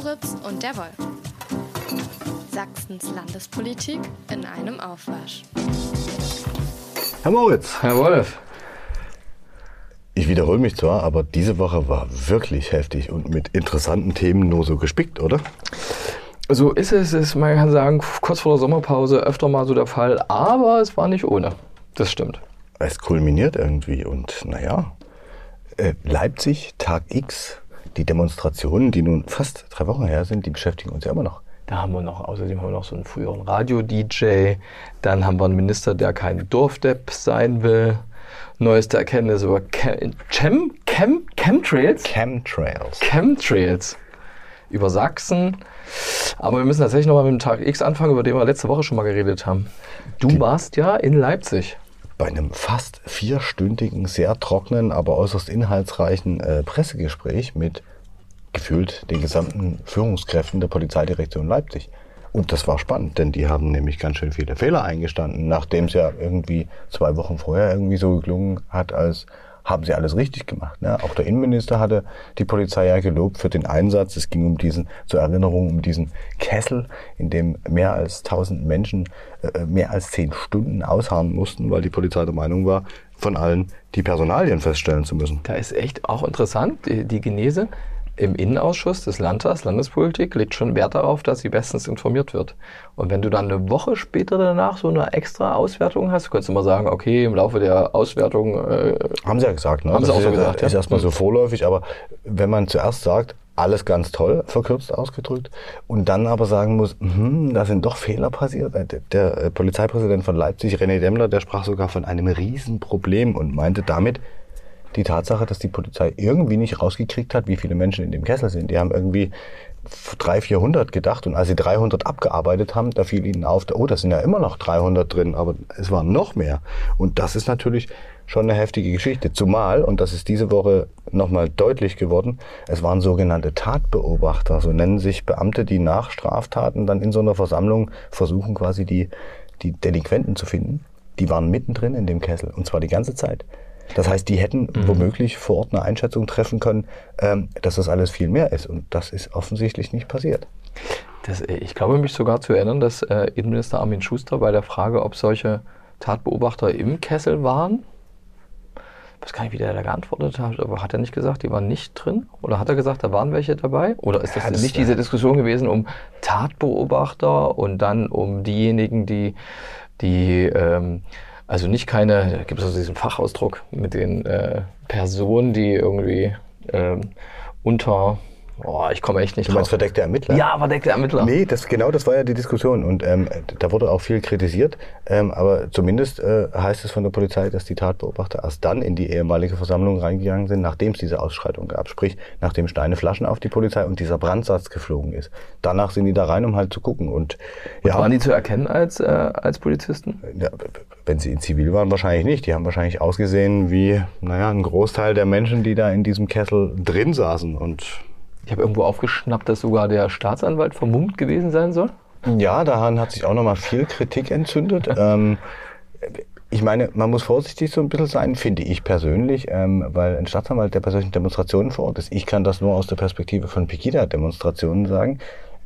Moritz und der Wolf. Sachsens Landespolitik in einem Aufwasch. Herr Moritz. Herr Wolf. Ich wiederhole mich zwar, aber diese Woche war wirklich heftig und mit interessanten Themen nur so gespickt, oder? So ist es, ist, man kann sagen, kurz vor der Sommerpause öfter mal so der Fall, aber es war nicht ohne. Das stimmt. Es kulminiert irgendwie und naja, äh, Leipzig, Tag X, die Demonstrationen, die nun fast drei Wochen her sind, die beschäftigen uns ja immer noch. Da haben wir noch, außerdem haben wir noch so einen früheren Radio-DJ. Dann haben wir einen Minister, der kein Dorfdepp sein will. Neueste Erkenntnis über Chem, Chem, Chem, Chemtrails? Chemtrails. Chemtrails. Über Sachsen. Aber wir müssen tatsächlich nochmal mit dem Tag X anfangen, über den wir letzte Woche schon mal geredet haben. Du Die- warst ja in Leipzig. Bei einem fast vierstündigen, sehr trockenen, aber äußerst inhaltsreichen äh, Pressegespräch mit gefühlt den gesamten Führungskräften der Polizeidirektion Leipzig. Und das war spannend, denn die haben nämlich ganz schön viele Fehler eingestanden, nachdem es ja irgendwie zwei Wochen vorher irgendwie so geklungen hat, als haben sie alles richtig gemacht. Ne? Auch der Innenminister hatte die Polizei ja gelobt für den Einsatz. Es ging um diesen, zur Erinnerung, um diesen Kessel, in dem mehr als 1000 Menschen äh, mehr als zehn Stunden ausharren mussten, weil die Polizei der Meinung war, von allen die Personalien feststellen zu müssen. Da ist echt auch interessant, die Genese im Innenausschuss des Landtags, Landespolitik, legt schon Wert darauf, dass sie bestens informiert wird. Und wenn du dann eine Woche später danach so eine extra Auswertung hast, könntest du mal sagen, okay, im Laufe der Auswertung, äh, Haben sie ja gesagt, ne? Haben sie auch so gesagt, ja. ist erstmal so vorläufig, aber wenn man zuerst sagt, alles ganz toll, verkürzt ausgedrückt, und dann aber sagen muss, hm, da sind doch Fehler passiert. Äh, Der, der äh, Polizeipräsident von Leipzig, René Demmler, der sprach sogar von einem Riesenproblem und meinte damit die Tatsache, dass die Polizei irgendwie nicht rausgekriegt hat, wie viele Menschen in dem Kessel sind. Die haben irgendwie 300, 400 gedacht und als sie 300 abgearbeitet haben, da fiel ihnen auf, oh, da sind ja immer noch 300 drin, aber es waren noch mehr. Und das ist natürlich schon eine heftige Geschichte. Zumal, und das ist diese Woche nochmal deutlich geworden, es waren sogenannte Tatbeobachter, so nennen sich Beamte, die nach Straftaten dann in so einer Versammlung versuchen quasi die, die Delinquenten zu finden. Die waren mittendrin in dem Kessel und zwar die ganze Zeit. Das heißt, die hätten womöglich vor Ort eine Einschätzung treffen können, ähm, dass das alles viel mehr ist. Und das ist offensichtlich nicht passiert. das, äh, ich glaube mich sogar zu erinnern, dass äh, Innenminister Armin Schuster bei der Frage, ob solche Tatbeobachter im Kessel waren, ich weiß gar nicht, wie der da geantwortet hat, aber hat er nicht gesagt, die waren nicht drin? Oder hat er gesagt, da waren welche dabei? Oder ist das, Ja, nicht diese Diskussion gewesen um Tatbeobachter und dann um diejenigen, die, die ähm, also nicht keine, gibt es also diesen Fachausdruck mit den äh, Personen, die irgendwie ähm, unter, oh, ich komme echt nicht Du meinst drauf. verdeckte Ermittler? Ja, verdeckte Ermittler. Nee, das, genau das war ja die Diskussion. Und ähm, da wurde auch viel kritisiert. Ähm, aber zumindest äh, heißt es von der Polizei, dass die Tatbeobachter erst dann in die ehemalige Versammlung reingegangen sind, nachdem es diese Ausschreitung gab. Sprich, nachdem Steine, Flaschen auf die Polizei und dieser Brandsatz geflogen ist. Danach sind die da rein, um halt zu gucken. Und, ja, Waren die zu erkennen als, äh, als Polizisten? ja, wenn sie in Zivil waren, wahrscheinlich nicht. Die haben wahrscheinlich ausgesehen wie, naja, ein Großteil der Menschen, die da in diesem Kessel drin saßen. Und Ich habe irgendwo aufgeschnappt, dass sogar der Staatsanwalt vermummt gewesen sein soll. Ja, daran hat sich auch nochmal viel Kritik entzündet. ähm, ich meine, man muss vorsichtig so ein bisschen sein, finde ich persönlich, ähm, weil ein Staatsanwalt, der bei solchen Demonstrationen vor Ort ist, ich kann das nur aus der Perspektive von Pegida-Demonstrationen sagen.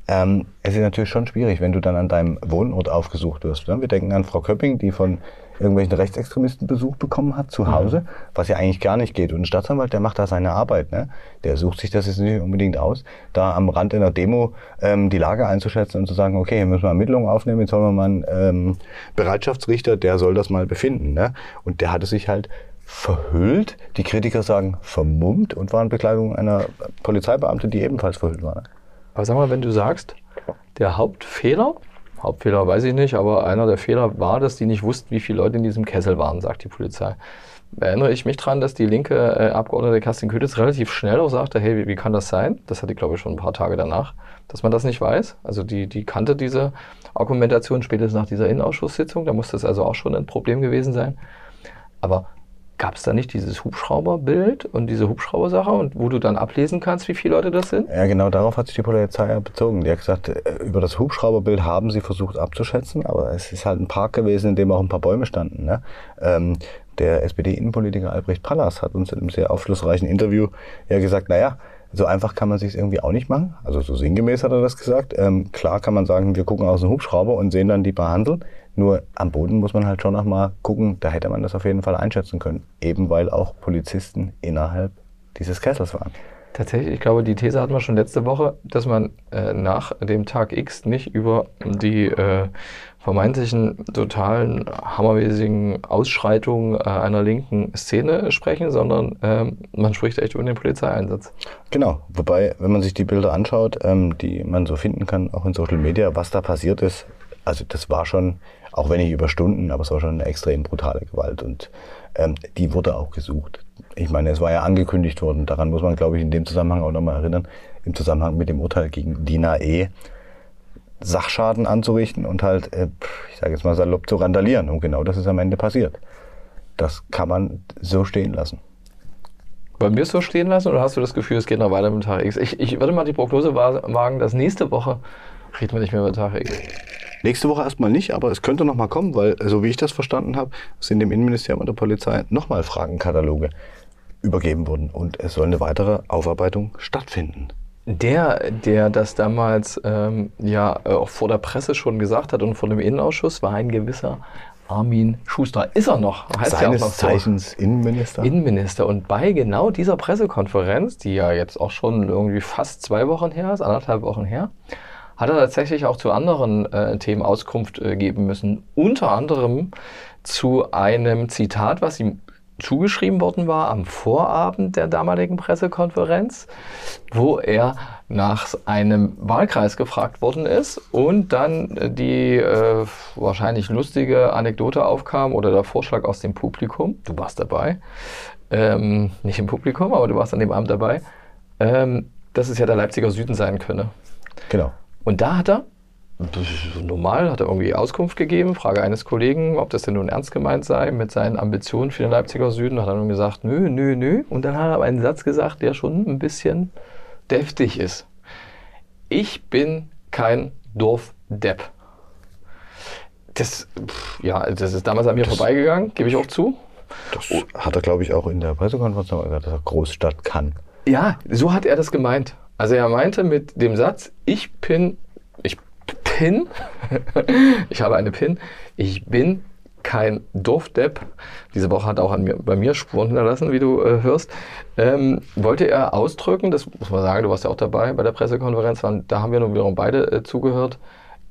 Ähm, es ist natürlich schon schwierig, wenn du dann an deinem Wohnort aufgesucht wirst. Ne? Wir denken an Frau Köpping, die von irgendwelchen Rechtsextremisten Besuch bekommen hat zu Hause, was ja eigentlich gar nicht geht. Und ein Staatsanwalt, der macht da seine Arbeit. Ne? Der sucht sich das jetzt nicht unbedingt aus, da am Rand einer Demo ähm, die Lage einzuschätzen und zu sagen, okay, hier müssen wir Ermittlungen aufnehmen, jetzt holen wir mal einen ähm, Bereitschaftsrichter, der soll das mal befinden. Ne? Und der hatte sich halt verhüllt, die Kritiker sagen vermummt und war in Bekleidung einer Polizeibeamte, die ebenfalls verhüllt war. Ne? Aber sag mal, wenn du sagst, der Hauptfehler, Hauptfehler weiß ich nicht, aber einer der Fehler war, dass die nicht wussten, wie viele Leute in diesem Kessel waren, sagt die Polizei. Erinnere ich mich daran, dass die linke äh, Abgeordnete Kerstin Köditz relativ schnell auch sagte, hey, wie, wie kann das sein? Das hatte, glaube ich, schon ein paar Tage danach, dass man das nicht weiß. Also die, die kannte diese Argumentation spätestens nach dieser Innenausschusssitzung. Da muss das also auch schon ein Problem gewesen sein. Aber gab es da nicht dieses Hubschrauberbild und diese Hubschraubersache und wo du dann ablesen kannst, wie viele Leute das sind? Ja, genau darauf hat sich die Polizei bezogen. Die hat gesagt, äh, über das Hubschrauberbild haben sie versucht abzuschätzen, aber es ist halt ein Park gewesen, in dem auch ein paar Bäume standen. Ne? Ähm, der SPD-Innenpolitiker Albrecht Pallas hat uns in einem sehr aufschlussreichen Interview ja gesagt, naja, So einfach kann man sich irgendwie auch nicht machen. Also so sinngemäß hat er das gesagt. Ähm, klar kann man sagen, wir gucken aus dem Hubschrauber und sehen dann die behandeln. Nur am Boden muss man halt schon noch mal gucken, da hätte man das auf jeden Fall einschätzen können. Eben weil auch Polizisten innerhalb dieses Kessels waren. Tatsächlich, ich glaube, die These hatten wir schon letzte Woche, dass man äh, nach dem Tag X nicht über die äh, vermeintlichen totalen hammermäßigen Ausschreitungen äh, einer linken Szene sprechen, sondern ähm, man spricht echt über den Polizeieinsatz. Genau, wobei, wenn man sich die Bilder anschaut, ähm, die man so finden kann, auch in Social Media, was da passiert ist, also das war schon, auch wenn nicht über Stunden, aber es war schon eine extrem brutale Gewalt und ähm, die wurde auch gesucht. Ich meine, es war ja angekündigt worden, daran muss man, glaube ich, in dem Zusammenhang auch nochmal erinnern, im Zusammenhang mit dem Urteil gegen Dina E. Sachschaden anzurichten und halt, äh, ich sage jetzt mal salopp, zu randalieren. Und genau das ist am Ende passiert. Das kann man so stehen lassen. Bei mir so stehen lassen oder hast du das Gefühl, es geht noch weiter mit Tag X? Ich, ich würde mal die Prognose wagen, dass nächste Woche reden wir nicht mehr über Tag X. Nächste Woche erstmal nicht, aber es könnte noch mal kommen, weil, so wie ich das verstanden habe, sind dem Innenministerium und der Polizei nochmal Fragenkataloge übergeben worden und es soll eine weitere Aufarbeitung stattfinden. Der, der das damals ähm, ja äh, auch vor der Presse schon gesagt hat und vor dem Innenausschuss, war ein gewisser Armin Schuster. Ist er noch? Heißt Seines ja auch noch Zeichens. Innenminister. Innenminister. Und bei genau dieser Pressekonferenz, die ja jetzt auch schon irgendwie fast zwei Wochen her ist, anderthalb Wochen her, hat er tatsächlich auch zu anderen äh, Themen Auskunft äh, geben müssen. Unter anderem zu einem Zitat, was ihm zugeschrieben worden war am Vorabend der damaligen Pressekonferenz, wo er nach einem Wahlkreis gefragt worden ist und dann äh, die äh, wahrscheinlich lustige Anekdote aufkam oder der Vorschlag aus dem Publikum, du warst dabei, ähm, nicht im Publikum, aber du warst an dem Abend dabei, ähm, dass es ja der Leipziger Süden sein könne. Genau. Und da hat er, das ist normal, hat er irgendwie Auskunft gegeben, Frage eines Kollegen, ob das denn nun ernst gemeint sei mit seinen Ambitionen für den Leipziger Süden, hat er nun gesagt, nö, nö, nö. Und dann hat er aber einen Satz gesagt, der schon ein bisschen deftig ist. Ich bin kein Dorfdepp. Das, ja, das ist damals an mir das, vorbeigegangen, gebe ich auch zu. Das hat er, glaube ich, auch in der Pressekonferenz gesagt, dass er Großstadt kann. Ja, so hat er das gemeint. Also er meinte mit dem Satz, ich bin, ich bin, ich habe eine Pin, ich bin kein Dorfdepp. Diese Woche hat auch mir, bei mir Spuren hinterlassen, wie du äh, hörst. Ähm, wollte er ausdrücken, das muss man sagen, du warst ja auch dabei bei der Pressekonferenz, da haben wir nun wiederum beide äh, zugehört,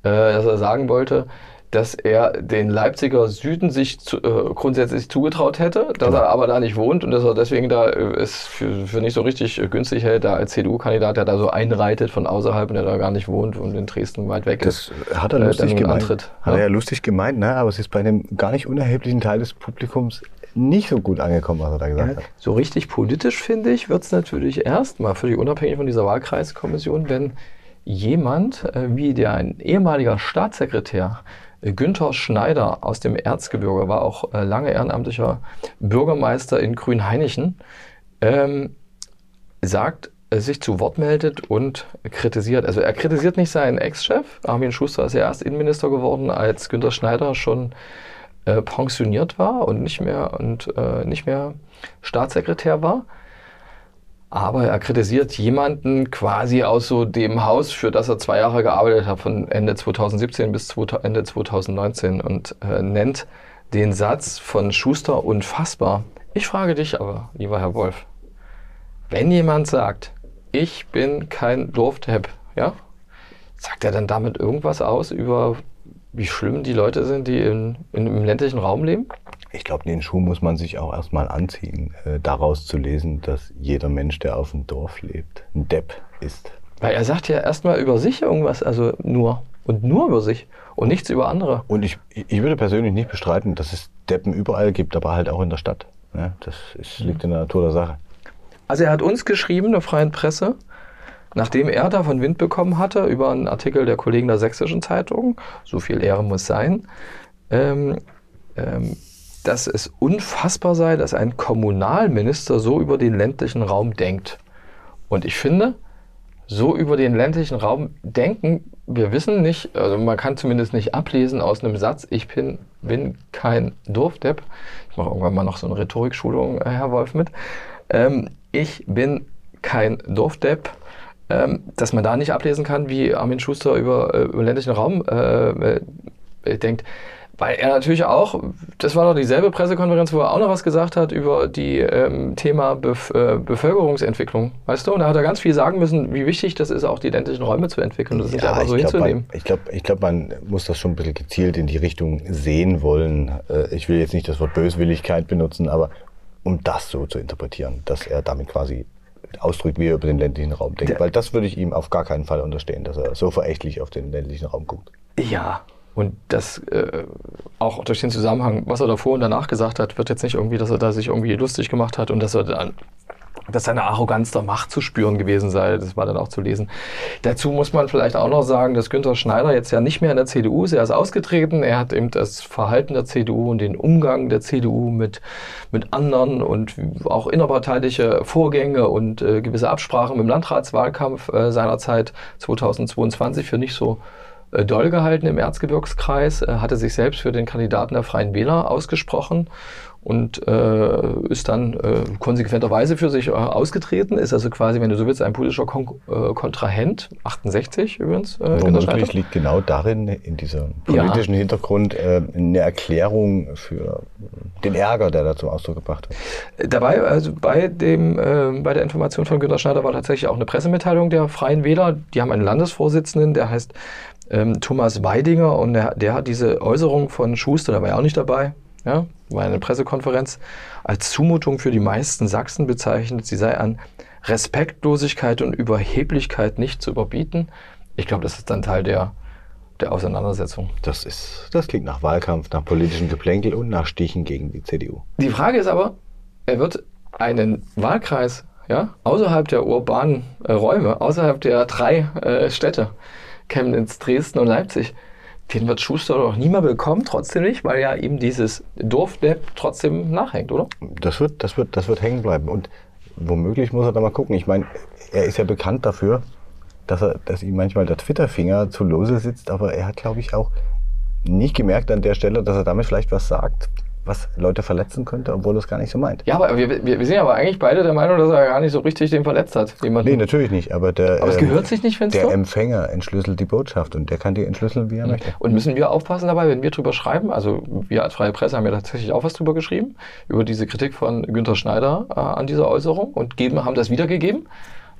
äh, dass er sagen wollte, dass er den Leipziger Süden sich zu, äh, grundsätzlich zugetraut hätte, dass genau. er aber da nicht wohnt und dass er deswegen da äh, es für, für nicht so richtig äh, günstig hält, da als CDU-Kandidat, der da so einreitet von außerhalb und der da gar nicht wohnt und in Dresden weit weg das ist. Das hat er lustig äh, gemeint. Antritt, hat ja. er ja lustig gemeint, ne? aber es ist bei einem gar nicht unerheblichen Teil des Publikums nicht so gut angekommen, was er da gesagt ja, hat. So richtig politisch, finde ich, wird es natürlich erst mal völlig unabhängig von dieser Wahlkreiskommission, wenn jemand äh, wie der ein ehemaliger Staatssekretär Günther Schneider aus dem Erzgebirge war auch äh, lange ehrenamtlicher Bürgermeister in Grünhainichen, ähm, sagt, äh, sich zu Wort meldet und kritisiert. Also er kritisiert nicht seinen Ex-Chef. Armin Schuster ist ja erst Innenminister geworden, als Günther Schneider schon äh, pensioniert war und nicht mehr und äh, nicht mehr Staatssekretär war aber er kritisiert jemanden quasi aus so dem Haus, für das er zwei Jahre gearbeitet hat, von Ende 2017 bis Ende 2019 und äh, nennt den Satz von Schuster unfassbar. Ich frage dich aber, lieber Herr Wolf, wenn jemand sagt, ich bin kein Dorfdepp, ja, sagt er dann damit irgendwas aus über wie schlimm die Leute sind, die in, in, im ländlichen Raum leben? Ich glaube, den Schuh muss man sich auch erstmal anziehen, äh, daraus zu lesen, dass jeder Mensch, der auf dem Dorf lebt, ein Depp ist. Weil er sagt ja erstmal über sich irgendwas, also nur und nur über sich und nichts über andere. Und ich, ich würde persönlich nicht bestreiten, dass es Deppen überall gibt, aber halt auch in der Stadt. Ja, das ist, liegt in der Natur der Sache. Also er hat uns geschrieben, der Freien Presse, nachdem er davon Wind bekommen hatte über einen Artikel der Kollegen der Sächsischen Zeitung, so viel Ehre muss sein, ähm, ähm, dass es unfassbar sei, dass ein Kommunalminister so über den ländlichen Raum denkt. Und ich finde, so über den ländlichen Raum denken, wir wissen nicht, also man kann zumindest nicht ablesen aus einem Satz, ich bin, bin kein Dorfdepp. Ich mache irgendwann mal noch so eine Rhetorikschulung, äh, Herr Wolf, mit. Ähm, ich bin kein Dorfdepp, ähm, dass man da nicht ablesen kann, wie Armin Schuster über, äh, über ländlichen Raum äh, äh, denkt. Weil er natürlich auch, das war doch dieselbe Pressekonferenz, wo er auch noch was gesagt hat über die ähm, Thema Bef äh, Bevölkerungsentwicklung. Weißt du? Und da hat er ganz viel sagen müssen, wie wichtig das ist, auch die ländlichen Räume zu entwickeln. Das ist nicht einfach so glaub, hinzunehmen. Man, ich glaube, ich glaub, man muss das schon ein bisschen gezielt in die Richtung sehen wollen. Äh, ich will jetzt nicht das Wort Böswilligkeit benutzen, aber um das so zu interpretieren, dass er damit quasi ausdrückt, wie er über den ländlichen Raum denkt. Der- Weil das würde ich ihm auf gar keinen Fall unterstehen, dass er so verächtlich auf den ländlichen Raum guckt. Ja. Und das äh, auch durch den Zusammenhang, was er davor und danach gesagt hat, wird jetzt nicht irgendwie, dass er da sich irgendwie lustig gemacht hat und dass er dann dass seine Arroganz der Macht zu spüren gewesen sei. Das war dann auch zu lesen. Dazu muss man vielleicht auch noch sagen, dass Günther Schneider jetzt ja nicht mehr in der CDU ist. Er ist ausgetreten. Er hat eben das Verhalten der CDU und den Umgang der CDU mit, mit anderen und auch innerparteiliche Vorgänge und äh, gewisse Absprachen im Landratswahlkampf äh, seinerzeit 2022 für nicht so doll gehalten im Erzgebirgskreis, äh, hatte sich selbst für den Kandidaten der Freien Wähler ausgesprochen und äh, ist dann äh, konsequenterweise für sich äh, ausgetreten, ist also quasi, wenn du so willst, ein politischer Kon äh, Kontrahent, 68 übrigens, äh, Womöglich liegt genau darin, in diesem politischen Hintergrund, äh, eine Erklärung für den Ärger, der da zum Ausdruck gebracht wird. Dabei, also bei, dem, äh, bei der Information von Günter Schneider war tatsächlich auch eine Pressemitteilung der Freien Wähler. Die haben einen Landesvorsitzenden, der heißt ähm, Thomas Weidinger und der, der hat diese Äußerung von Schuster, der war ja auch nicht dabei, ja, war eine Pressekonferenz, als Zumutung für die meisten Sachsen bezeichnet. Sie sei an Respektlosigkeit und Überheblichkeit nicht zu überbieten. Ich glaube, das ist dann Teil der, der Auseinandersetzung. Das, ist, das klingt nach Wahlkampf, nach politischem Geplänkel und nach Stichen gegen die CDU. Die Frage ist aber, er wird einen Wahlkreis ja, außerhalb der urbanen äh, Räume, außerhalb der drei äh, Städte, Chemnitz, Dresden und Leipzig, den wird Schuster doch nie mehr bekommen, trotzdem nicht, weil ja ihm dieses Dorfdepp trotzdem nachhängt, oder? Das wird, das wird, das wird hängen bleiben. Und womöglich muss er da mal gucken. Ich meine, er ist ja bekannt dafür, dass, er, dass ihm manchmal der Twitter-Finger zu lose sitzt, aber er hat, glaube ich, auch nicht gemerkt an der Stelle, dass er damit vielleicht was sagt, was Leute verletzen könnte, obwohl er es gar nicht so meint. Ja, aber wir, wir, wir sind aber eigentlich beide der Meinung, dass er gar nicht so richtig den verletzt hat. Jemanden. Nee, natürlich nicht, aber der, aber es ähm, gehört sich nicht, findest der du? Empfänger entschlüsselt die Botschaft und der kann die entschlüsseln, wie er möchte. Und müssen wir aufpassen dabei, wenn wir drüber schreiben? Also wir als Freie Presse haben ja tatsächlich auch was drüber geschrieben, über diese Kritik von Günter Schneider äh, an dieser Äußerung und geben, haben das wiedergegeben.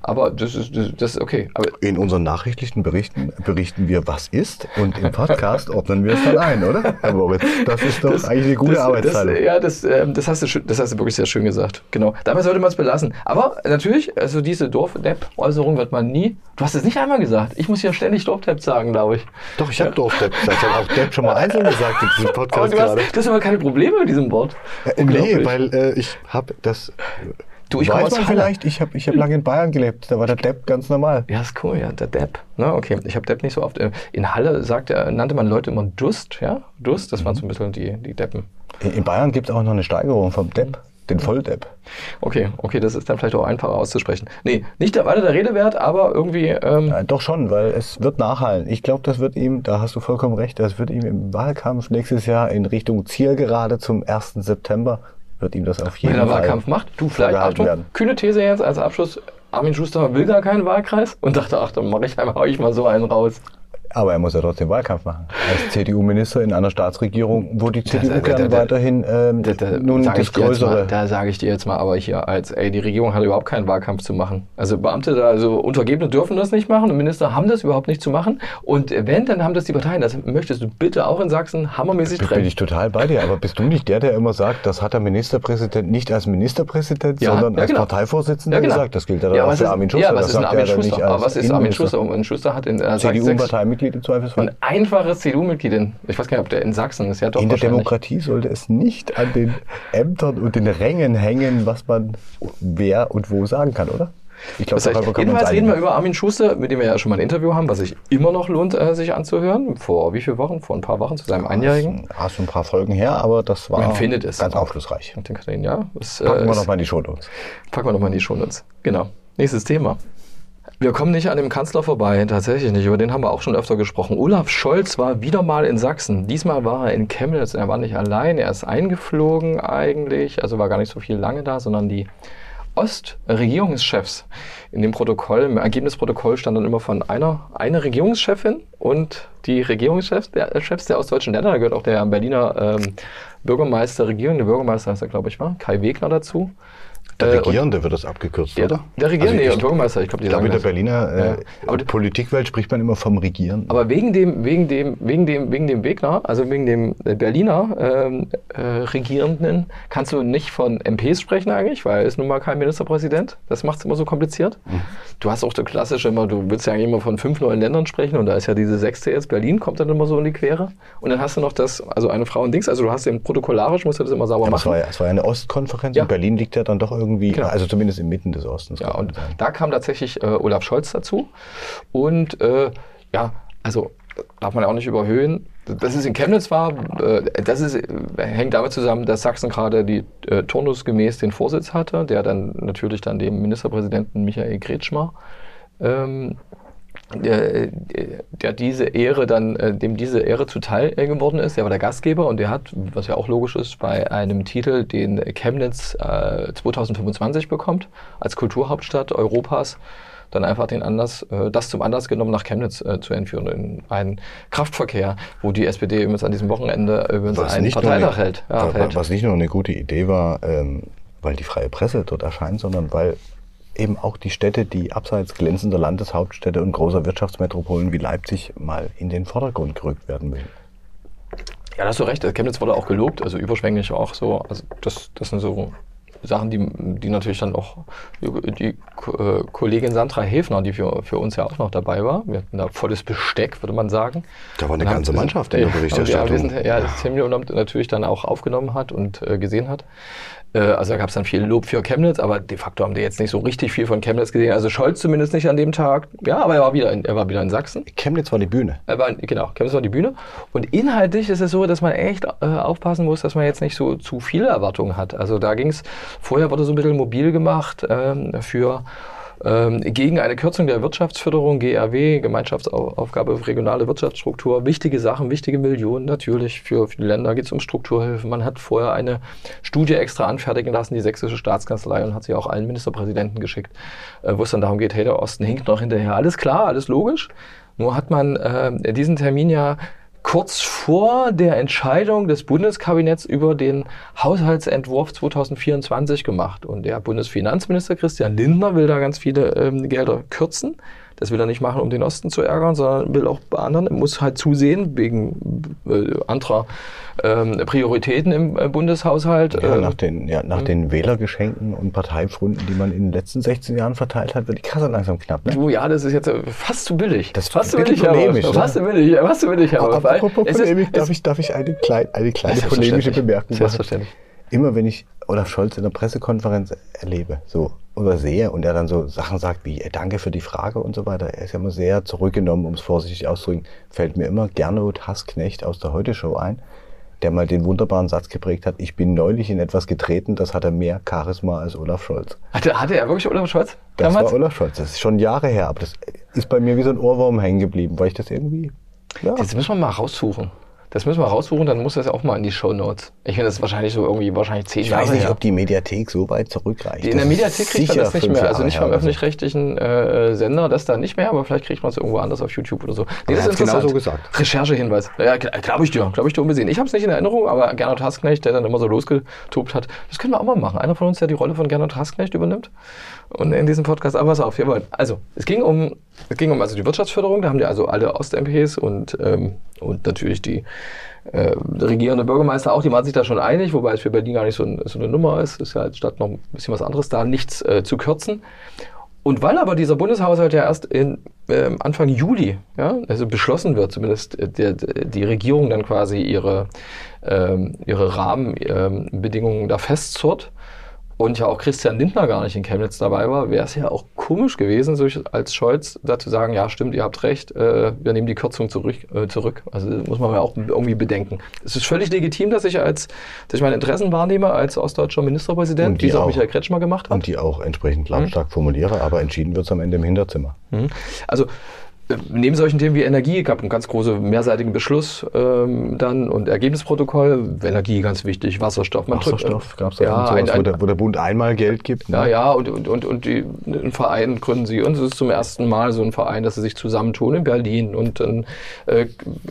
Aber das ist, das, das ist okay. Aber In unseren nachrichtlichen Berichten berichten wir, was ist und im Podcast ordnen wir es dann ein, oder? Herr Moritz, das ist doch eigentlich eine gute das, Arbeitsteilung. Das, ja, das, ähm, das, hast du, das hast du wirklich sehr schön gesagt. Genau. Dabei sollte man es belassen. Aber natürlich, also diese Dorf-Depp-Äußerung wird man nie. Du hast es nicht einmal gesagt. Ich muss ja ständig Dorf-Depp sagen, glaube ich. Doch, ich habe Dorfdepp gesagt. Ich habe auch Depp schon mal einzeln gesagt in diesem Aber Podcast du hast, gerade. du hast aber keine Probleme mit diesem Wort. Äh, nee, weil äh, ich habe das. Du, ich weiß man vielleicht, ich habe ich hab lange in Bayern gelebt, da war der Depp ganz normal. Ja, ist cool, ja, der Depp. Ne, okay, ich habe Depp nicht so oft. äh, In Halle sagt er, nannte man Leute immer Dust, ja? Dust, das waren so ein bisschen die, die Deppen. In Bayern gibt es auch noch eine Steigerung vom Depp, den Volldepp. Okay, okay, das ist dann vielleicht auch einfacher auszusprechen. Nee, nicht der weiter der Rede wert, aber irgendwie, ähm, Äh, doch schon, weil es wird nachhallen. Ich glaube, das wird ihm, da hast du vollkommen recht, das wird ihm im Wahlkampf nächstes Jahr in Richtung Zielgerade zum 1. September, wird ihm das auf jeden wenn er Fall Wahlkampf macht, du vielleicht, Achtung, werden. kühne These jetzt als Abschluss, Armin Schuster will gar keinen Wahlkreis und dachte, ach, dann mache ich einfach hau ich mal so einen raus. Aber er muss ja trotzdem Wahlkampf machen. Als CDU-Minister in einer Staatsregierung, wo die CDU da- weiterhin ähm, Da, da nun das jetzt mal, Größere. da sage ich dir jetzt mal, aber hier als, ey, die Regierung hat überhaupt keinen Wahlkampf zu machen. Also Beamte, da, also Untergebene dürfen das nicht machen und Minister haben das überhaupt nicht zu machen. Und wenn, dann haben das die Parteien. Das möchtest du bitte auch in Sachsen hammermäßig Bin trennen. ich total bei dir, aber bist du nicht der, der immer sagt, das hat der Ministerpräsident nicht als Ministerpräsident, Ja, sondern ja, als genau. Parteivorsitzender gesagt? Das gilt ja, dann ja, auch für Armin Schuster. Ja, was ist Armin er Schuster? Aber was ist Armin. Schuster? Armin Schuster hat in äh, Sachsen CDU-Parteimitglied im Zweifelsfall. ein einfaches CDU-Mitglied in, ich weiß gar nicht, ob der in Sachsen ist, ja doch In der. Demokratie sollte es nicht an den Ämtern und den Rängen hängen, was man wer und wo sagen kann, oder? Ich glaube, Das heißt, jedenfalls reden wir über Armin Schuster, mit dem wir ja schon mal ein Interview haben, was sich immer noch lohnt, äh, sich anzuhören. Vor wie vielen Wochen? Vor ein paar Wochen zu seinem Einjährigen. Ah, schon ein paar Folgen her, aber das war Man findet es. ganz aufschlussreich. Und den ja. Das, Packen äh, wir ist- noch mal in die Show Notes. Packen wir nochmal in die Shownotes. Genau. Nächstes Thema. Wir kommen nicht an dem Kanzler vorbei, tatsächlich nicht. Über den haben wir auch schon öfter gesprochen. Olaf Scholz war wieder mal in Sachsen. Diesmal war er in Chemnitz. Er war nicht allein. Er ist eingeflogen eigentlich. Also war gar nicht so viel lange da, sondern die Ostregierungschefs. In dem Protokoll, im Ergebnisprotokoll stand dann immer von einer, einer Regierungschefin und die Regierungschefs der, Chefs der ostdeutschen Länder. Da gehört auch der Berliner ähm, Bürgermeister, regierende Bürgermeister heißt er, glaube ich, war, Kai Wegner dazu. Der Äh, Regierende wird das abgekürzt, Der, oder? der Regierende, Also ja, Bürgermeister, ich glaube, die Ich glaube, sagen in der. Berliner äh, Ja. Die- Politikwelt spricht man immer vom Regieren. Aber wegen dem, wegen dem, wegen dem, wegen dem Wegner, also wegen dem äh, Berliner ähm, äh, Regierenden, kannst du nicht von MPs sprechen eigentlich, weil er ist nun mal kein Ministerpräsident. Das macht es immer so kompliziert. Du hast auch der klassische immer, du willst ja eigentlich immer von fünf neuen Ländern sprechen und da ist ja diese sechste jetzt, Berlin, kommt dann immer so in die Quere. Und dann hast du noch das, also eine Frau und Dings, also du hast den protokollarisch, musst du das immer sauber es machen. war, ja, es war ja eine Ostkonferenz Ja. und Berlin liegt ja dann doch irgendwie, Genau. also zumindest inmitten des Ostens. Ja, und sagen. da kam tatsächlich äh, Olaf Scholz dazu. Und äh, ja, also darf man auch nicht überhöhen. Dass es in Chemnitz war, äh, das ist, hängt damit zusammen, dass Sachsen gerade die äh, turnusgemäß den Vorsitz hatte, der dann natürlich dann dem Ministerpräsidenten Michael Kretschmer ähm, der, der diese Ehre dann, äh, dem diese Ehre zuteil äh, geworden ist. Der war der Gastgeber und der hat, was ja auch logisch ist, bei einem Titel, den Chemnitz äh, 2025 bekommt, als Kulturhauptstadt Europas, dann einfach den Anlass, äh, das zum Anlass genommen, nach Chemnitz äh, zu entführen, in einen Kraftverkehr, wo die SPD übrigens an diesem Wochenende übrigens einen nicht nur Parteitag hält. Ja, hält. was nicht nur eine gute Idee war, ähm, weil die freie Presse dort erscheint, sondern weil eben auch die Städte, die abseits glänzender Landeshauptstädte und großer Wirtschaftsmetropolen wie Leipzig mal in den Vordergrund gerückt werden müssen. Ja, da hast du recht. Chemnitz wurde auch gelobt, also überschwänglich auch so. Also das, das sind so Sachen, die, die natürlich dann auch die, die äh, Kollegin Sandra Häfner, die für, für uns ja auch noch dabei war. Wir hatten da volles Besteck, würde man sagen. Da war eine Und haben- ganze Mannschaft in der Ja, Berichterstattung. Ja, wir sind, ja, das Termin natürlich dann auch aufgenommen hat und äh, gesehen hat. Äh, also da gab es dann viel Lob für Chemnitz, aber de facto haben die jetzt nicht so richtig viel von Chemnitz gesehen. Also Scholz zumindest nicht an dem Tag. Ja, aber er war wieder in, er war wieder in Sachsen. Chemnitz war die Bühne. Er war, genau, Chemnitz war die Bühne. Und inhaltlich ist es so, dass man echt äh, aufpassen muss, dass man jetzt nicht so zu viele Erwartungen hat. Also da ging es, vorher wurde so ein bisschen mobil gemacht ähm, für ähm, gegen eine Kürzung der Wirtschaftsförderung, GRW, Gemeinschaftsaufgabe für regionale Wirtschaftsstruktur. Wichtige Sachen, wichtige Millionen natürlich. Für, für die Länder geht es um Strukturhilfe. Man hat vorher eine Studie extra anfertigen lassen, die sächsese Staatskanzlei, und hat sie auch allen Ministerpräsidenten geschickt, äh, wo es dann darum geht, hey, der Osten hinkt noch hinterher. Alles klar, alles logisch. Nur hat man äh, diesen Termin ja kurz vor der Entscheidung des Bundeskabinetts über den Haushaltsentwurf 2024 gemacht. Und der Bundesfinanzminister Christian Lindner will da ganz viele ähm, Gelder kürzen. Das will er nicht machen, um den Osten zu ärgern, sondern will auch bei anderen, er muss halt zusehen, wegen äh, anderer ähm, Prioritäten im äh, Bundeshaushalt. Ja, äh, nach den, ja, nach den Wählergeschenken und Parteifunden, die man in den letzten 16 Jahren verteilt hat, wird die Kasse langsam knapp. Ne? Du, ja, das ist jetzt äh, fast zu billig. Das ist fast zu billig, aber- ne? Fast zu billig, fast zu billig. aber- Aber apropos Polemik, darf ich, darf ich eine, klein, eine kleine polemische. Bemerkung machen? Selbstverständlich. Immer wenn ich Olaf Scholz in der Pressekonferenz erlebe, so oder sehe und er dann so Sachen sagt wie äh, Danke für die Frage und so weiter, er ist ja immer sehr zurückgenommen, um es vorsichtig auszudrücken, fällt mir immer Gernot Hassknecht aus der Heute-Show ein, der mal den wunderbaren Satz geprägt hat, ich bin neulich in etwas getreten, das hatte mehr Charisma als Olaf Scholz. Hatte, hatte er wirklich Olaf Scholz Das damals? war Olaf Scholz, das ist schon Jahre her, aber das ist bei mir wie so ein Ohrwurm hängen geblieben, weil ich das irgendwie, ja, Das müssen wir mal raussuchen. Das müssen wir raussuchen, dann muss das auch mal in die Show Notes. Ich finde das ist wahrscheinlich so irgendwie wahrscheinlich zehn ich Jahre weiß nicht, her. ob die Mediathek so weit zurückreicht. in der Das ist Mediathek kriegt man das nicht mehr. Also nicht vom so. öffentlich-rechtlichen äh, Sender, das da nicht mehr, aber vielleicht kriegt man es irgendwo anders auf YouTube oder so. Nee, er hat's genauso gesagt. Recherchehinweis. Ja, glaube ich dir, glaube ich dir unbesehen. Ich habe es nicht in Erinnerung, aber Gernot Hassknecht, der dann immer so losgetobt hat, das können wir auch mal machen. Einer von uns, der die Rolle von Gernot Hassknecht übernimmt und in diesem Podcast. Aber pass auf, wir wollen. Also, es ging um, es ging um also die Wirtschaftsförderung. Da haben die also alle Ost-MPs und, ähm, und natürlich die äh, regierende Bürgermeister auch, die waren sich da schon einig, wobei es für Berlin gar nicht so, ein, so eine Nummer ist. Ist ja als Stadt noch ein bisschen was anderes, da nichts äh, zu kürzen. Und weil aber dieser Bundeshaushalt ja erst in, ähm, Anfang Juli ja, also beschlossen wird, zumindest äh, der, der, die Regierung dann quasi ihre, ähm, ihre Rahmenbedingungen da festzurrt und ja auch Christian Lindner gar nicht in Chemnitz dabei war, wäre es ja auch komisch gewesen, so als Scholz dazu sagen, ja stimmt, ihr habt recht, äh, wir nehmen die Kürzung zurück. Äh, zurück. Also muss man ja auch irgendwie bedenken. Es ist völlig legitim, dass ich als, dass ich meine Interessen wahrnehme als ostdeutscher Ministerpräsident, wie es auch. Michael Kretschmer gemacht hat. Und die auch entsprechend lautstark formuliere, aber entschieden wird es am Ende im Hinterzimmer. Mhm. Also, neben solchen Themen wie Energie gab einen ganz großen mehrseitigen Beschluss ähm, dann und Ergebnisprotokoll. Energie ganz wichtig, Wasserstoff. Man Wasserstoff gab es ja, sowas, ein, ein, wo, der, wo, der, Bund einmal Geld gibt. Ne? Ja, ja, und, und, und, und die, einen Verein gründen sie. Und es ist zum ersten Mal so ein Verein, dass sie sich zusammentun in Berlin. Und dann äh,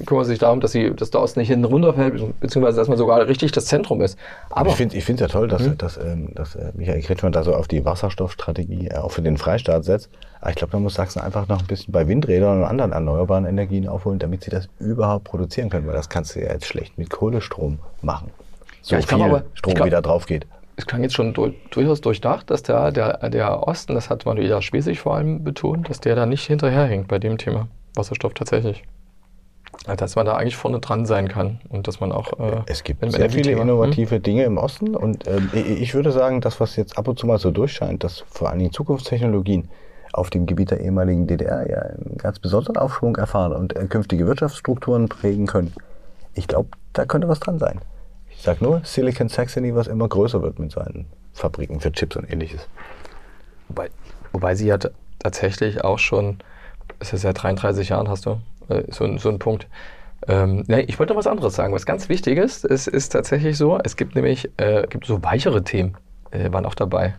kümmern sie sich darum, dass, sie, dass der Osten nicht hinten runterfällt, beziehungsweise dass man sogar richtig das Zentrum ist. Aber ich finde es ja toll, dass, hm? dass, ähm, dass äh, Michael Kretschmann da so auf die Wasserstoffstrategie äh, auch für den Freistaat setzt. Aber ich glaube, da muss Sachsen einfach noch ein bisschen bei Windrädern und anderen erneuerbaren Energien aufholen, damit sie das überhaupt produzieren können, weil das kannst du ja jetzt schlecht mit Kohlestrom machen. So ja, viel aber, Strom glaub, wieder drauf geht. Es klang jetzt schon durch, durchaus durchdacht, dass der, der, der Osten, das hat man wieder Schwesig vor allem betont, dass der da nicht hinterherhängt bei dem Thema Wasserstoff tatsächlich. Also, dass man da eigentlich vorne dran sein kann und dass man auch. Äh, es gibt sehr viele innovative hm? Dinge im Osten und äh, ich würde sagen, das, was jetzt ab und zu mal so durchscheint, dass vor allen Dingen Zukunftstechnologien auf dem Gebiet der ehemaligen DDR ja einen ganz besonderen Aufschwung erfahren und äh, künftige Wirtschaftsstrukturen prägen können. Ich glaube, da könnte was dran sein. Ich sage nur Silicon Saxony, was immer größer wird mit seinen Fabriken für Chips und ähnliches. Wobei, wobei sie ja tatsächlich auch schon, es ist ja 33 Jahren, hast du, äh, so, so ein Punkt. Ähm, nee, ich wollte noch was anderes sagen. Was ganz wichtig ist, es ist tatsächlich so, es gibt nämlich äh, gibt so weichere Themen äh, waren auch dabei.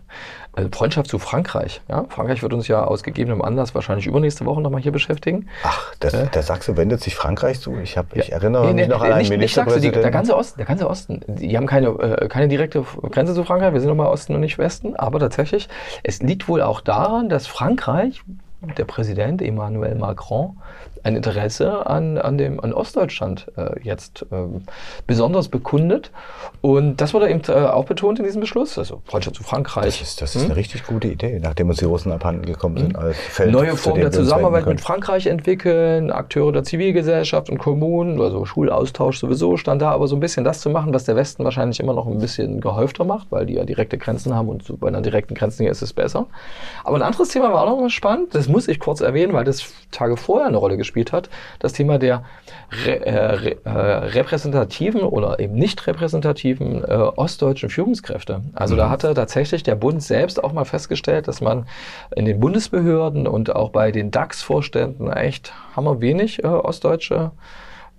Also Freundschaft zu Frankreich. Ja? Frankreich wird uns ja aus gegebenem Anlass wahrscheinlich übernächste Woche nochmal hier beschäftigen. Ach, das, äh, der Sachse wendet sich Frankreich zu. Ich, hab, ich erinnere nee, mich noch nee, an einen nicht, Ministerpräsidenten. Der ganze Osten, der ganze Osten. Die haben keine, äh, keine direkte Grenze zu Frankreich. Wir sind nochmal Osten und nicht Westen. Aber tatsächlich, es liegt wohl auch daran, dass Frankreich, der Präsident Emmanuel Macron, ein Interesse an, an, dem, an Ostdeutschland äh, jetzt ähm, besonders bekundet. Und das wurde eben äh, auch betont in diesem Beschluss. Also Freundschaft zu Frankreich. Das ist, das ist hm? eine richtig gute Idee, nachdem uns die Russen abhanden gekommen sind. Hm? Als Feld, Neue Formen der Zusammenarbeit mit Frankreich entwickeln, Akteure der Zivilgesellschaft und Kommunen, also Schulaustausch sowieso, stand da aber so ein bisschen das zu machen, was der Westen wahrscheinlich immer noch ein bisschen gehäufter macht, weil die ja direkte Grenzen haben und bei einer direkten Grenze ist es besser. Aber ein anderes Thema war auch noch mal spannend, das muss ich kurz erwähnen, weil das Tage vorher eine Rolle gespielt gespielt hat, das Thema der re, äh, äh, repräsentativen oder eben nicht repräsentativen äh, ostdeutschen Führungskräfte. Also mhm. da hatte tatsächlich der Bund selbst auch mal festgestellt, dass man in den Bundesbehörden und auch bei den DAX-Vorständen echt hammerwenig äh, ostdeutsche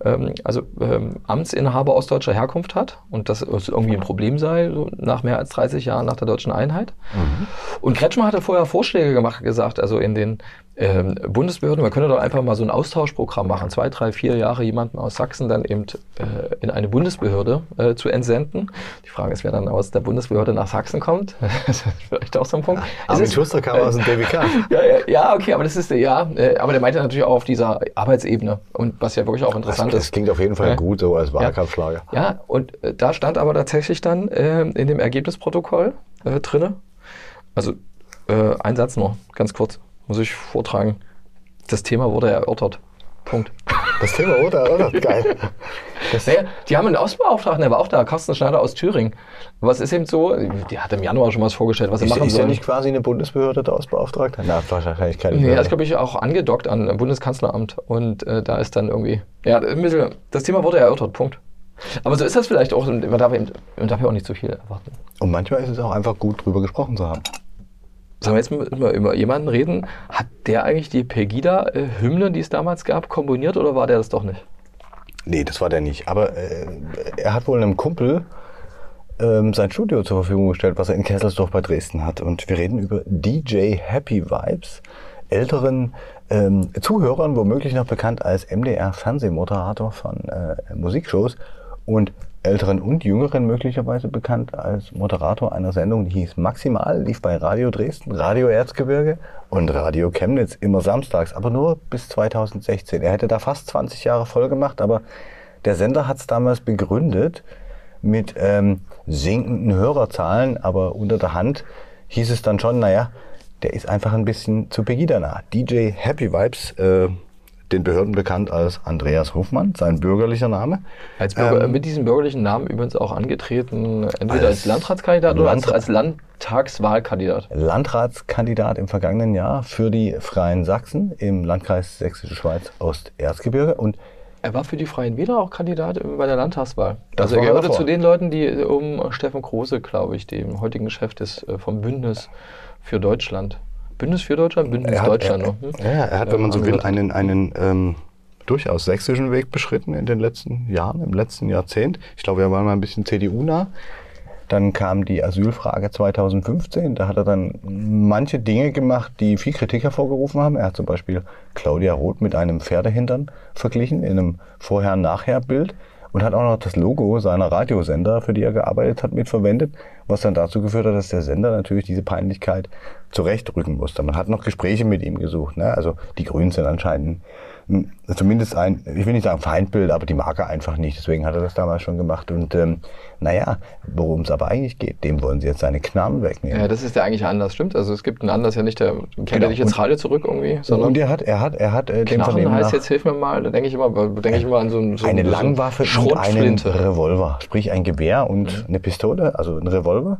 ähm, also ähm, Amtsinhaber ostdeutscher Herkunft hat und das irgendwie ein Problem sei, so nach mehr als 30 Jahren nach der deutschen Einheit. Mhm. Und Kretschmer hatte vorher Vorschläge gemacht, gesagt, also in den ähm, Bundesbehörden, man könnte doch einfach mal so ein Austauschprogramm machen, zwei, drei, vier Jahre jemanden aus Sachsen dann eben äh, in eine Bundesbehörde äh, zu entsenden. Die Frage ist, wer dann aus der Bundesbehörde nach Sachsen kommt. das ist vielleicht auch so ein Punkt. Armin Schuster kam äh, aus dem DWK. ja, ja, ja, okay, aber das ist, ja, äh, aber der meinte natürlich auch auf dieser Arbeitsebene und was ja wirklich auch interessant das, ist. Das klingt auf jeden Fall ja. gut, so als Wahlkampfschlager. Ja, ja und äh, da stand aber tatsächlich dann äh, in dem Ergebnisprotokoll drinne, also ein Satz noch, ganz kurz muss ich vortragen. Das Thema wurde erörtert. Punkt. Das Thema wurde erörtert, geil. naja, die haben einen Außenbeauftragten, der war auch da, Carsten Schneider aus Thüringen. Es ist eben so, die hat im Januar schon was vorgestellt, was sie machen ist sollen. Ist ja nicht quasi eine Bundesbehörde der Außenbeauftragte? Na, wahrscheinlich keine Nee, das glaube ich auch angedockt an Bundeskanzleramt. Und äh, da ist dann irgendwie, ja, das Thema wurde erörtert, Punkt. Aber so ist das vielleicht auch, man darf, eben, man darf ja auch nicht zu viel erwarten. Und manchmal ist es auch einfach gut, drüber gesprochen zu haben. Sollen wir jetzt mal über jemanden reden? Hat der eigentlich die Pegida-Hymne, die es damals gab, komponiert oder war der das doch nicht? Nee, das war der nicht. Aber äh, er hat wohl einem Kumpel ähm, sein Studio zur Verfügung gestellt, was er in Kesselsdorf bei Dresden hat. Und wir reden über DJ Happy Vibes, älteren ähm, Zuhörern, womöglich noch bekannt als MDR-Fernsehmoderator von äh, Musikshows. Und Älteren und Jüngeren möglicherweise bekannt als Moderator einer Sendung, die hieß Maximal, lief bei Radio Dresden, Radio Erzgebirge und Radio Chemnitz immer samstags, aber nur bis 2016. Er hätte da fast 20 Jahre voll gemacht, aber der Sender hat es damals begründet mit ähm, sinkenden Hörerzahlen, aber unter der Hand hieß es dann schon, naja, der ist einfach ein bisschen zu Pegida nah. DJ Happy Vibes, äh, den Behörden bekannt als Andreas Hofmann, sein bürgerlicher Name. Als Bürger, ähm, mit diesem bürgerlichen Namen übrigens auch angetreten, entweder als, als Landratskandidat oder als, als Landtagswahlkandidat. Landratskandidat im vergangenen Jahr für die Freien Sachsen im Landkreis Sächsische Schweiz Osterzgebirge und er war für die Freien Wähler auch Kandidat bei der Landtagswahl. Das also er gehörte zu den Leuten, die um Steffen Krose, glaube ich, dem heutigen Chef des, äh, vom Bündnis für Deutschland, Bündnis für Deutschland, Bündnis hat, Deutschland. er, noch, hm? ja, er hat, wenn man so will, einen, einen ähm, durchaus sächsischen Weg beschritten in den letzten Jahren, im letzten Jahrzehnt. Ich glaube, er war mal ein bisschen CDU-nah. Dann kam die Asylfrage 2015. Da hat er dann manche Dinge gemacht, die viel Kritik hervorgerufen haben. Er hat zum Beispiel Claudia Roth mit einem Pferdehintern verglichen in einem Vorher-Nachher-Bild und hat auch noch das Logo seiner Radiosender, für die er gearbeitet hat, mitverwendet, was dann dazu geführt hat, dass der Sender natürlich diese Peinlichkeit zurechtrücken musste. Man hat noch Gespräche mit ihm gesucht. Ne? Also die Grünen sind anscheinend zumindest ein, ich will nicht sagen Feindbild, aber die mag er einfach nicht. Deswegen hat er das damals schon gemacht. Und ähm, naja, worum es aber eigentlich geht, dem wollen sie jetzt seine Knarren wegnehmen. Ja, das ist der eigentliche Anlass, stimmt. Also es gibt einen Anlass ja nicht, der kennt Genau. er ins Und- Radio zurück irgendwie, sondern und er hat, er hat, er hat äh, Knarren Vernehmen heißt nach jetzt, hilf mir mal, da denke ich immer, denke ich immer an so, ein- so eine so Langwaffe und einen. Revolver. Sprich ein Gewehr und eine Pistole, also ein Revolver.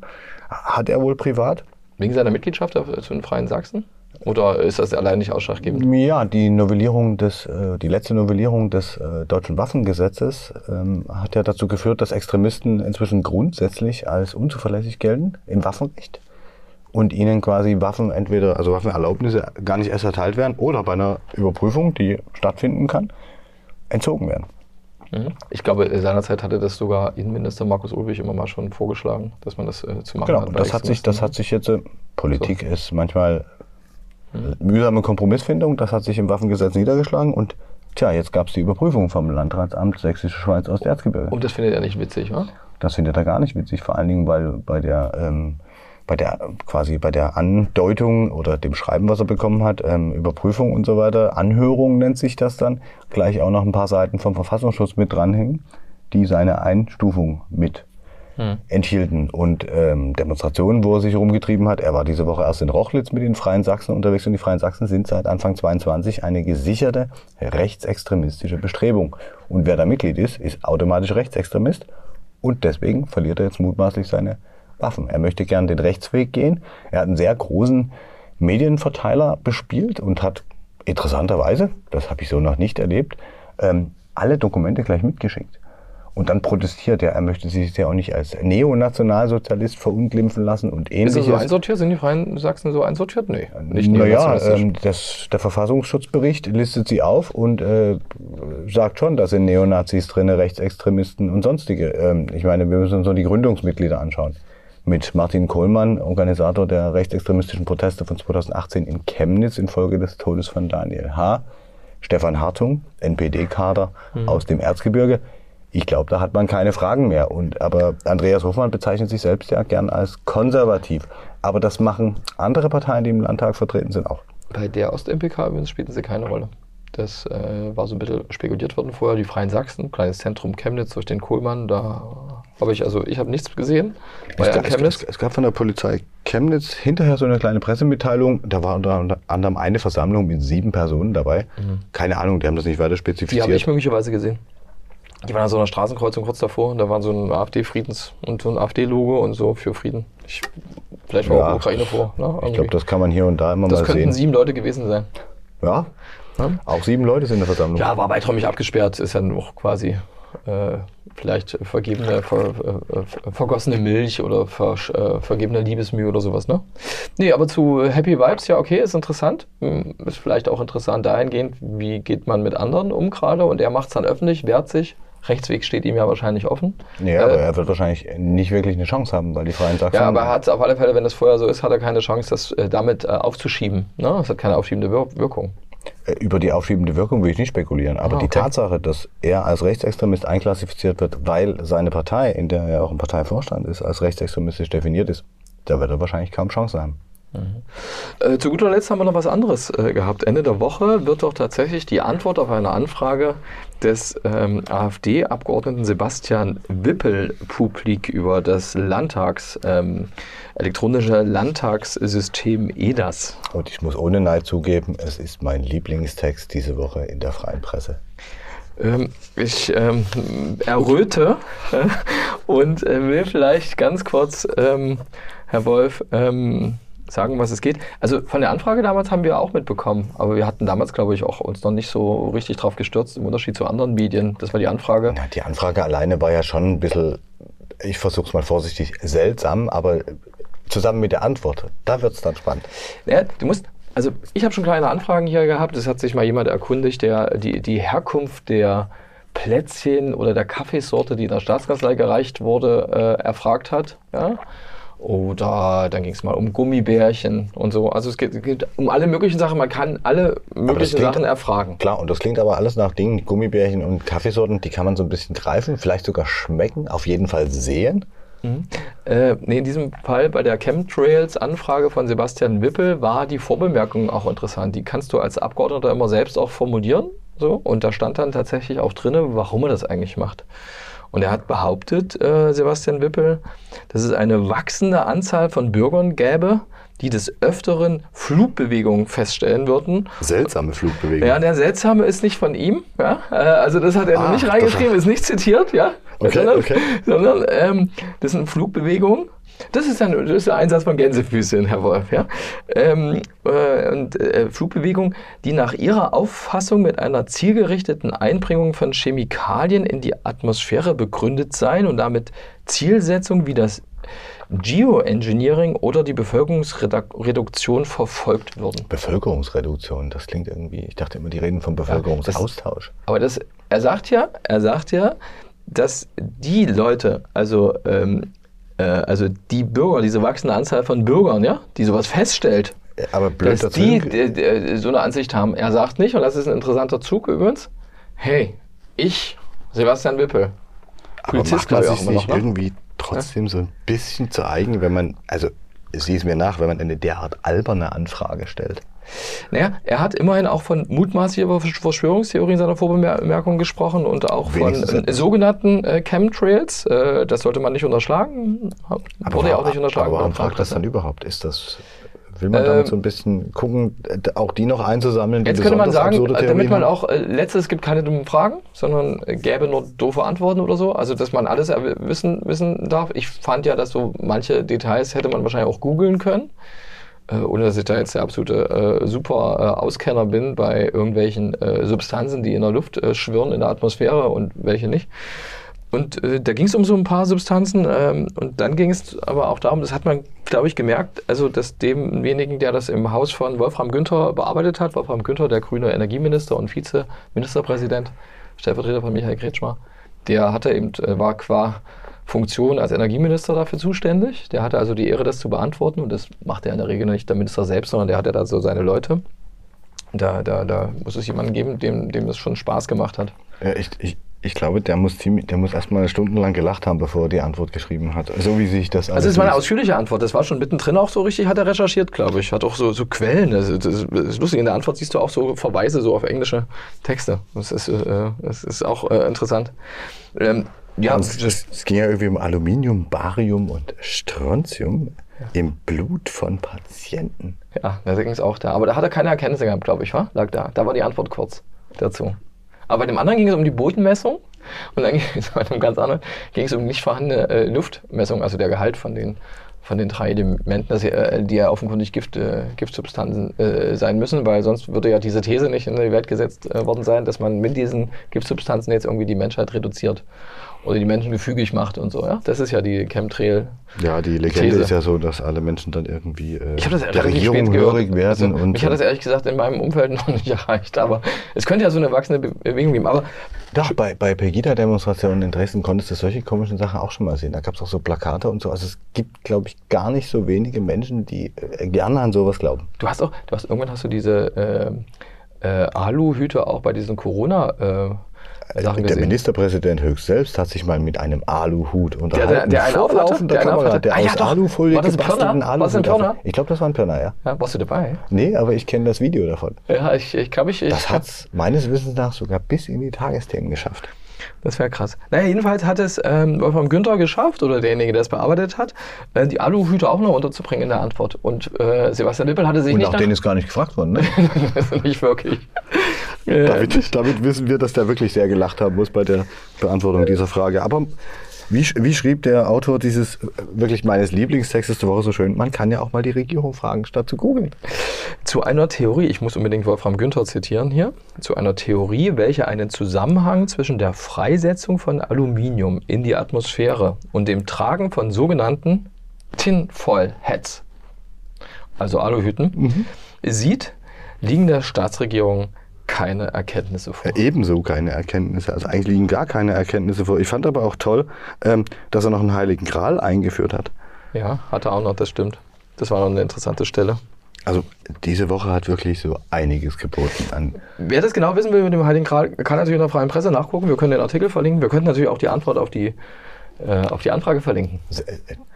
Hat er wohl privat. Wegen seiner Mitgliedschaft zu den Freien Sachsen? Oder ist das allein nicht ausschlaggebend? Ja, die Novellierung des, äh, die letzte Novellierung des äh, deutschen Waffengesetzes ähm, hat ja dazu geführt, dass Extremisten inzwischen grundsätzlich als unzuverlässig gelten im Waffenrecht und ihnen quasi Waffen entweder, also Waffenerlaubnisse gar nicht erst erteilt werden oder bei einer Überprüfung, die stattfinden kann, entzogen werden. Mhm. Ich glaube, seinerzeit hatte das sogar Innenminister Markus Ulrich immer mal schon vorgeschlagen, dass man das äh, zu machen Genau, hat. und bei das hat sich, das hat sich jetzt, äh, Politik ist manchmal mühsame Kompromissfindung, das hat sich im Waffengesetz niedergeschlagen und tja, jetzt gab es die Überprüfung vom Landratsamt Sächsische Schweiz aus Erzgebirge. Und das findet er nicht witzig, wa? Das findet er gar nicht witzig, vor allen Dingen, weil bei der, ähm, bei der quasi bei der Andeutung oder dem Schreiben, was er bekommen hat, ähm, Überprüfung und so weiter, Anhörung nennt sich das dann, gleich auch noch ein paar Seiten vom Verfassungsschutz mit dranhängen, die seine Einstufung mit enthielten. Und ähm, Demonstrationen, wo er sich rumgetrieben hat. Er war diese Woche erst in Rochlitz mit den Freien Sachsen unterwegs und die Freien Sachsen sind seit Anfang 22 eine gesicherte rechtsextremistische Bestrebung. Und wer da Mitglied ist, ist automatisch Rechtsextremist und deswegen verliert er jetzt mutmaßlich seine Waffen. Er möchte gern den Rechtsweg gehen. Er hat einen sehr großen Medienverteiler bespielt und hat interessanterweise, das habe ich so noch nicht erlebt, ähm, alle Dokumente gleich mitgeschickt. Und dann protestiert er, er möchte sich ja auch nicht als Neonationalsozialist verunglimpfen lassen und Ist ähnliches. er so einsortiert? Sind die Freien Sachsen so einsortiert? Nee, nicht naja, ähm, das, der Verfassungsschutzbericht listet sie auf und äh, sagt schon, da sind Neonazis drin, Rechtsextremisten und sonstige. Ähm, ich meine, wir müssen uns nur die Gründungsmitglieder anschauen. Mit Martin Kohlmann, Organisator der rechtsextremistischen Proteste von 2018 in Chemnitz infolge des Todes von Daniel H. Stefan Hartung, NPD-Kader aus dem Erzgebirge. Ich glaube, da hat man keine Fragen mehr. Und, aber Andreas Hofmann bezeichnet sich selbst ja gern als konservativ. Aber das machen andere Parteien, die im Landtag vertreten sind, auch. Bei der Ost-MPK übrigens spielten sie keine Rolle. Das äh, war so ein bisschen spekuliert worden vorher. Die Freien Sachsen, kleines Zentrum Chemnitz durch den Kohlmann, da habe ich, also ich habe nichts gesehen. War Es, ja gab- Chemnitz. es, es gab von der Polizei Chemnitz hinterher so eine kleine Pressemitteilung. Da war unter anderem eine Versammlung mit sieben Personen dabei. Keine Ahnung, die haben das nicht weiter Die spezifiziert. habe ich möglicherweise gesehen. Die waren an so einer Straßenkreuzung kurz davor und da war so ein AfD-Friedens- und so ein AfD-Logo und so für Frieden. Ich, vielleicht war Ja, auch Ukraine vor. Ne? ich glaube, das kann man hier und da immer das mal könnten sehen. sieben Leute gewesen sein. Ja, Ne? auch sieben Leute sind in der Versammlung. Ja, war weiträumig abgesperrt, ist ja noch quasi äh, vielleicht vergebene, ver, äh, ver, vergossene Milch oder ver, äh, vergebene Liebesmühe oder sowas, ne? Nee, aber zu Happy Vibes, ja, okay, ist interessant. Hm, Ist vielleicht auch interessant dahingehend, wie geht man mit anderen um gerade und er macht es dann öffentlich, wehrt sich. Rechtsweg steht ihm ja wahrscheinlich offen. Nee, aber er wird wahrscheinlich nicht wirklich eine Chance haben, weil die Freien Sachsen. Ja, aber er hat auf alle Fälle, wenn das vorher so ist, hat er keine Chance, das äh, damit äh, aufzuschieben. Ne? Das hat keine aufschiebende Wir Wirkung. Äh, Über die aufschiebende Wirkung will ich nicht spekulieren, aber Ah, die okay. Tatsache, dass er als Rechtsextremist einklassifiziert wird, weil seine Partei, in der er auch im Parteivorstand ist, als rechtsextremistisch definiert ist, da wird er wahrscheinlich kaum Chance haben. Äh, zu guter Letzt haben wir noch was anderes äh, gehabt. Ende der Woche wird doch tatsächlich die Antwort auf eine Anfrage des ähm, AfD-Abgeordneten Sebastian Wippel publik über das Landtags, ähm, elektronische Landtagssystem EDAS. Und ich muss ohne Neid zugeben, es ist mein Lieblingstext diese Woche in der freien Presse. Ähm, ich ähm, erröte äh, und äh, will vielleicht ganz kurz, ähm, Herr Wolf, ähm, sagen, was es geht. Also von der Anfrage damals haben wir auch mitbekommen, aber wir hatten damals, glaube ich, auch uns noch nicht so richtig drauf gestürzt, im Unterschied zu anderen Medien. Das war die Anfrage. Na, die Anfrage alleine war ja schon ein bisschen, ich versuche es mal vorsichtig, seltsam, aber zusammen mit der Antwort, da wird es dann spannend. Ja, du musst, also ich habe schon kleine Anfragen hier gehabt. Es hat sich mal jemand erkundigt, der die, die Herkunft der Plätzchen oder der Kaffeesorte, die in der Staatskanzlei gereicht wurde, äh, erfragt hat. Ja? Oder dann ging es mal um Gummibärchen und so. Also es geht, geht um alle möglichen Sachen. Man kann alle möglichen klingt- Sachen erfragen. Klar, und das klingt aber alles nach Dingen, Gummibärchen und Kaffeesorten, die kann man so ein bisschen greifen, vielleicht sogar schmecken, auf jeden Fall sehen. Äh, nee, in diesem Fall bei der Chemtrails-Anfrage von Sebastian Wippel war die Vorbemerkung auch interessant. Die kannst du als Abgeordneter immer selbst auch formulieren. So, und da stand dann tatsächlich auch drin, warum er das eigentlich macht. Und er hat behauptet, äh, Sebastian Wippel, dass es eine wachsende Anzahl von Bürgern gäbe, die des Öfteren Flugbewegungen feststellen würden. Seltsame Flugbewegung. Ja, der Seltsame ist nicht von ihm. Ja? Äh, Also das hat er noch Ah, nicht das- reingeschrieben, ist nicht zitiert, ja. Okay, sondern, okay. sondern ähm, das sind Flugbewegungen. Das ist, ein, das ist der Einsatz von Gänsefüßchen, Herr Wolf. Ja? Ähm, äh, und äh, Flugbewegungen, die nach ihrer Auffassung mit einer zielgerichteten Einbringung von Chemikalien in die Atmosphäre begründet seien und damit Zielsetzungen wie das Geoengineering oder die Bevölkerungsreduktion verfolgt würden. Bevölkerungsreduktion, das klingt irgendwie, ich dachte immer, die reden vom Bevölkerungsaustausch. Aber das, er sagt ja, er sagt ja, dass die Leute, also, ähm, äh, also die Bürger, diese wachsende Anzahl von Bürgern, ja, die sowas feststellt, aber blöd dass die äh, äh, so eine Ansicht haben. Er sagt nicht, und das ist ein interessanter Zug übrigens, hey, ich, Sebastian Wippel, aber macht man sich nicht noch, ne? irgendwie trotzdem so ein bisschen zu eigen, wenn man, also sieh es mir nach, wenn man eine derart alberne Anfrage stellt. Naja, er hat immerhin auch von mutmaßlicher Verschwörungstheorie in seiner Vorbemerkung gesprochen und auch Wenigstens von äh, sogenannten äh, Chemtrails. Äh, das sollte man nicht unterschlagen. Wurde ja auch nicht unterschlagen. Aber warum fragt das dann Frankreich. überhaupt? Ist das, will man damit Ähm, so ein bisschen gucken, auch die noch einzusammeln? die Jetzt könnte man sagen, äh, damit man auch, äh, letztes, es gibt keine dummen Fragen, sondern äh, gäbe nur doofe Antworten oder so. Also, dass man alles wissen, wissen darf. Ich fand ja, dass so manche Details hätte man wahrscheinlich auch googeln können. Äh, ohne dass ich da jetzt der absolute äh, super äh, Auskenner bin bei irgendwelchen äh, Substanzen, die in der Luft äh, schwirren, in der Atmosphäre und welche nicht. Und äh, da ging es um so ein paar Substanzen ähm, und dann ging es aber auch darum, das hat man, glaube ich, gemerkt, also dass demjenigen, der das im Haus von Wolfram Günther bearbeitet hat, Wolfram Günther, der grüne Energieminister und Vizeministerpräsident, Stellvertreter von Michael Kretschmer, der hatte eben, äh, war qua Funktion als Energieminister dafür zuständig. Der hatte also die Ehre, das zu beantworten und das macht er in der Regel nicht der Minister selbst, sondern der hat ja da so seine Leute. Da, da, da muss es jemanden geben, dem, dem das schon Spaß gemacht hat. Ja, ich, ich, ich glaube, der muss, ziemlich, der muss erstmal stundenlang gelacht haben, bevor er die Antwort geschrieben hat. So wie sich das Also es war eine ausführliche Antwort. Das war schon mittendrin auch so richtig, hat er recherchiert, glaube ich. Hat auch so, so Quellen. Das, das, das ist lustig. In der Antwort siehst du auch so Verweise so auf englische Texte. Das ist, äh, das ist auch äh, interessant. Ähm, ja, es, ging ja irgendwie um Aluminium, Barium und Strontium im Blut von Patienten. ja, da ging es auch da. Aber da hat er keine Erkenntnisse gehabt, glaube ich, wa? Lag da. Da war die Antwort kurz dazu. Aber bei dem anderen ging es um die Bodenmessung. Und dann ging es bei dem ganz anderen ging es um nicht vorhandene äh, Luftmessung, also der Gehalt von den, von den drei Elementen, dass, äh, die ja offenkundig Gift, äh, Giftsubstanzen äh, sein müssen, weil sonst würde ja diese These nicht in die Welt gesetzt äh, worden sein, dass man mit diesen Giftsubstanzen jetzt irgendwie die Menschheit reduziert oder die Menschen gefügig macht und so. Ja? Das ist ja die Chemtrail. Ja, die Legende These. ist ja so, dass alle Menschen dann irgendwie äh, Ich habe das der Regierung spät gehört. hörig werden. Also, und mich hat das ehrlich gesagt in meinem Umfeld noch nicht erreicht, aber es könnte ja so eine wachsende Be- Bewegung geben. Aber Doch, bei, bei Pegida-Demonstrationen in Dresden konntest du solche komischen Sachen auch schon mal sehen. Da gab es auch so Plakate und so. Also es gibt, glaube ich, gar nicht so wenige Menschen, die äh, gerne an sowas glauben. du hast auch, du hast irgendwann hast du diese äh, äh, Aluhüte auch bei diesen Corona äh, Sachen der gesehen. Ministerpräsident höchst selbst hat sich mal mit einem Aluhut unterhalten. der- der Der einen Kamera, aufhatte? der Ah, ja, aus doch. Alufolie War gebastelten? War Aluhut. Auf- Ich glaube, das war ein Pirna, ja. Ja, warst du dabei? Nee, aber ich kenne das Video davon. Ja, ich, ich glaube, ich, ich Das hat es meines Wissens nach sogar bis in die Tagesthemen geschafft. Das wäre krass. Naja, jedenfalls hat es ähm, Wolfram Günther geschafft, oder derjenige, der es bearbeitet hat, äh, die Aluhüte auch noch unterzubringen in der Antwort. Und äh, Sebastian Wippel hatte sich Und nicht nach nach... denen ist gar nicht gefragt worden. Ne? Nicht wirklich. Äh, damit, damit wissen wir, dass der wirklich sehr gelacht haben muss bei der Beantwortung dieser Frage. Aber wie, wie schrieb der Autor dieses äh, wirklich meines Lieblingstextes der Woche so schön? Man kann ja auch mal die Regierung fragen, statt zu googeln. Zu einer Theorie, ich muss unbedingt Wolfram Günther zitieren hier, zu einer Theorie, welche einen Zusammenhang zwischen der Freisetzung von Aluminium in die Atmosphäre und dem Tragen von sogenannten Tinfoil Hats, also Aluhüten, sieht, liegen der Staatsregierung keine Erkenntnisse vor. Ebenso keine Erkenntnisse. Also eigentlich liegen gar keine Erkenntnisse vor. Ich fand aber auch toll, ähm, dass er noch einen Heiligen Gral eingeführt hat. Ja, hat er auch noch, das stimmt. Das war noch eine interessante Stelle. Also diese Woche hat wirklich so einiges geboten an. Wer das genau wissen will mit dem Heiligen Gral, kann natürlich in der freien Presse nachgucken. Wir können den Artikel verlinken. Wir könnten natürlich auch die Antwort auf die, auf die Anfrage verlinken.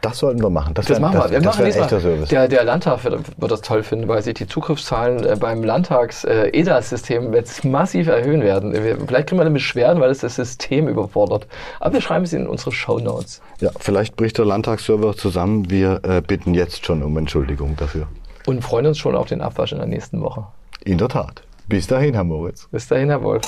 Das sollten wir machen. Das wär- machen wir. Wir das machen ein echter. Service. Der, der Landtag wird, das toll finden, weil sich die Zugriffszahlen äh, beim Landtags-EDAS-System jetzt massiv erhöhen werden. Vielleicht kriegen wir eine Beschwerden, weil es das System überfordert. Aber wir schreiben es in unsere Shownotes. Ja, vielleicht bricht der Landtagsserver zusammen. Wir äh, bitten jetzt schon um Entschuldigung dafür. Und freuen uns schon auf den Abwasch in der nächsten Woche. In der Tat. Bis dahin, Herr Moritz. Bis dahin, Herr Wolf.